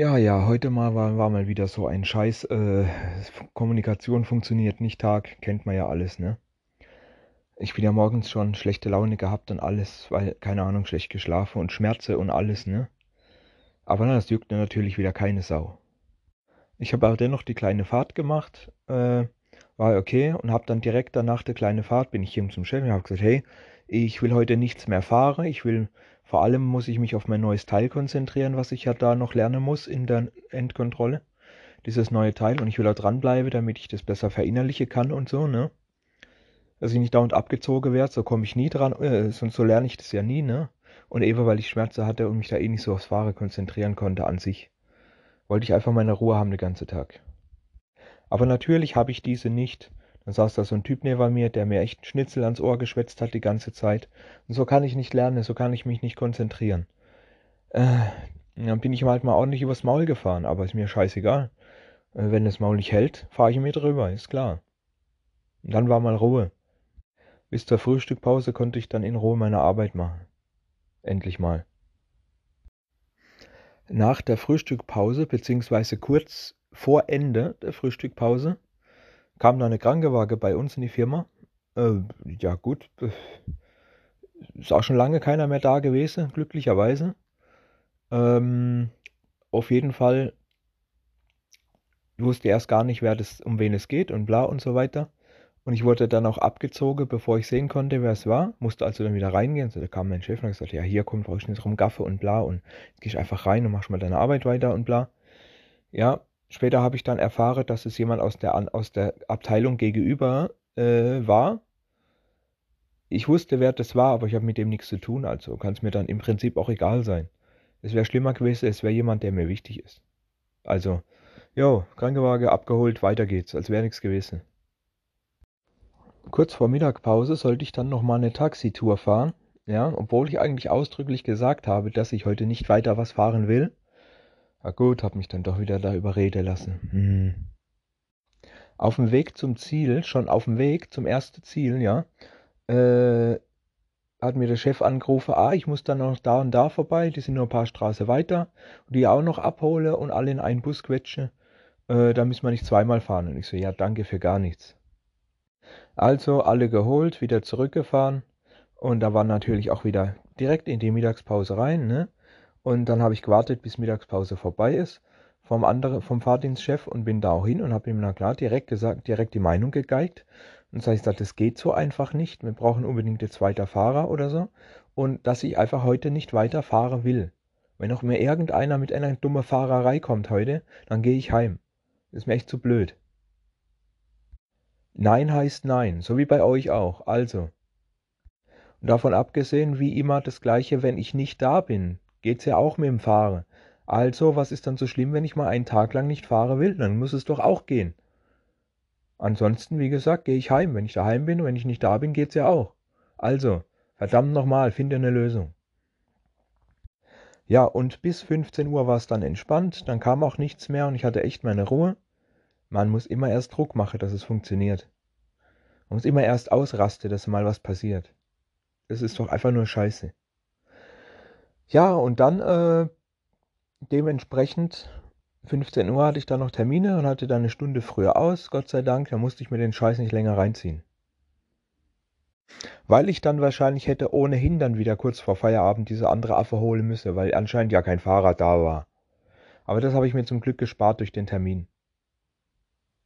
Ja, ja, heute mal war, war mal wieder so ein Scheiß. Äh, Kommunikation funktioniert nicht Tag, kennt man ja alles, ne? Ich bin ja morgens schon schlechte Laune gehabt und alles, weil, keine Ahnung, schlecht geschlafen und Schmerze und alles, ne? Aber na, das juckt natürlich wieder keine Sau. Ich habe aber dennoch die kleine Fahrt gemacht, äh, war okay und habe dann direkt danach der kleine Fahrt, bin ich hier zum Chef und habe gesagt, hey, ich will heute nichts mehr fahren, ich will vor allem muss ich mich auf mein neues Teil konzentrieren, was ich ja da noch lernen muss in der Endkontrolle. Dieses neue Teil und ich will da dranbleiben, damit ich das besser verinnerlichen kann und so, ne? Dass ich nicht dauernd abgezogen werde, so komme ich nie dran, äh, sonst so lerne ich das ja nie, ne? Und eben weil ich Schmerzen hatte und mich da eh nicht so aufs Fahren konzentrieren konnte an sich, wollte ich einfach meine Ruhe haben den ganzen Tag. Aber natürlich habe ich diese nicht. Dann saß da so ein Typ neben mir, der mir echt einen Schnitzel ans Ohr geschwätzt hat die ganze Zeit. Und so kann ich nicht lernen, so kann ich mich nicht konzentrieren. Äh, dann bin ich halt mal ordentlich übers Maul gefahren, aber ist mir scheißegal. Äh, wenn das Maul nicht hält, fahre ich mir drüber, ist klar. Und dann war mal Ruhe. Bis zur Frühstückpause konnte ich dann in Ruhe meine Arbeit machen. Endlich mal. Nach der Frühstückpause, beziehungsweise kurz vor Ende der Frühstückpause, kam da eine Krankenwagen bei uns in die Firma. Äh, ja gut, ist auch schon lange keiner mehr da gewesen, glücklicherweise. Ähm, auf jeden Fall wusste erst gar nicht, wer das, um wen es geht und bla und so weiter. Und ich wurde dann auch abgezogen, bevor ich sehen konnte, wer es war. Musste also dann wieder reingehen. So, da kam mein Chef und gesagt, ja, hier kommt, brauchst du nicht rumgaffe und bla. Und jetzt gehst einfach rein und machst mal deine Arbeit weiter und bla. Ja, Später habe ich dann erfahren, dass es jemand aus der, aus der Abteilung gegenüber äh, war. Ich wusste, wer das war, aber ich habe mit dem nichts zu tun, also kann es mir dann im Prinzip auch egal sein. Es wäre schlimmer gewesen, es wäre jemand, der mir wichtig ist. Also, jo, Krankenwagen abgeholt, weiter geht's, als wäre nichts gewesen. Kurz vor Mittagpause sollte ich dann nochmal eine Taxitour fahren, ja, obwohl ich eigentlich ausdrücklich gesagt habe, dass ich heute nicht weiter was fahren will. Na gut, hab mich dann doch wieder da überreden lassen. Hm. Auf dem Weg zum Ziel, schon auf dem Weg zum ersten Ziel, ja, äh, hat mir der Chef angerufen, ah, ich muss dann noch da und da vorbei, die sind nur ein paar Straßen weiter, und die auch noch abhole und alle in einen Bus quetsche, äh, da müssen wir nicht zweimal fahren. Und ich so, ja, danke für gar nichts. Also alle geholt, wieder zurückgefahren und da war natürlich auch wieder direkt in die Mittagspause rein, ne? Und dann habe ich gewartet, bis Mittagspause vorbei ist vom anderen, vom Fahrdienstchef und bin da auch hin und habe ihm na klar direkt gesagt, direkt die Meinung gegeigt. Und so habe ich gesagt, das geht so einfach nicht. Wir brauchen unbedingt jetzt weiter Fahrer oder so. Und dass ich einfach heute nicht weiter fahren will. Wenn auch mir irgendeiner mit einer dummen Fahrerei kommt heute, dann gehe ich heim. Ist mir echt zu blöd. Nein heißt Nein, so wie bei euch auch. Also. Und davon abgesehen, wie immer das gleiche, wenn ich nicht da bin geht's ja auch mit dem Fahren. Also, was ist dann so schlimm, wenn ich mal einen Tag lang nicht fahren will? Dann muss es doch auch gehen. Ansonsten, wie gesagt, gehe ich heim. Wenn ich daheim bin und wenn ich nicht da bin, geht's ja auch. Also, verdammt nochmal, finde eine Lösung. Ja, und bis 15 Uhr war es dann entspannt, dann kam auch nichts mehr und ich hatte echt meine Ruhe. Man muss immer erst Druck machen, dass es funktioniert. Man muss immer erst ausrasten, dass mal was passiert. Das ist doch einfach nur Scheiße. Ja, und dann äh, dementsprechend 15 Uhr hatte ich dann noch Termine und hatte dann eine Stunde früher aus, Gott sei Dank. Da musste ich mir den Scheiß nicht länger reinziehen. Weil ich dann wahrscheinlich hätte ohnehin dann wieder kurz vor Feierabend diese andere Affe holen müssen, weil anscheinend ja kein Fahrrad da war. Aber das habe ich mir zum Glück gespart durch den Termin.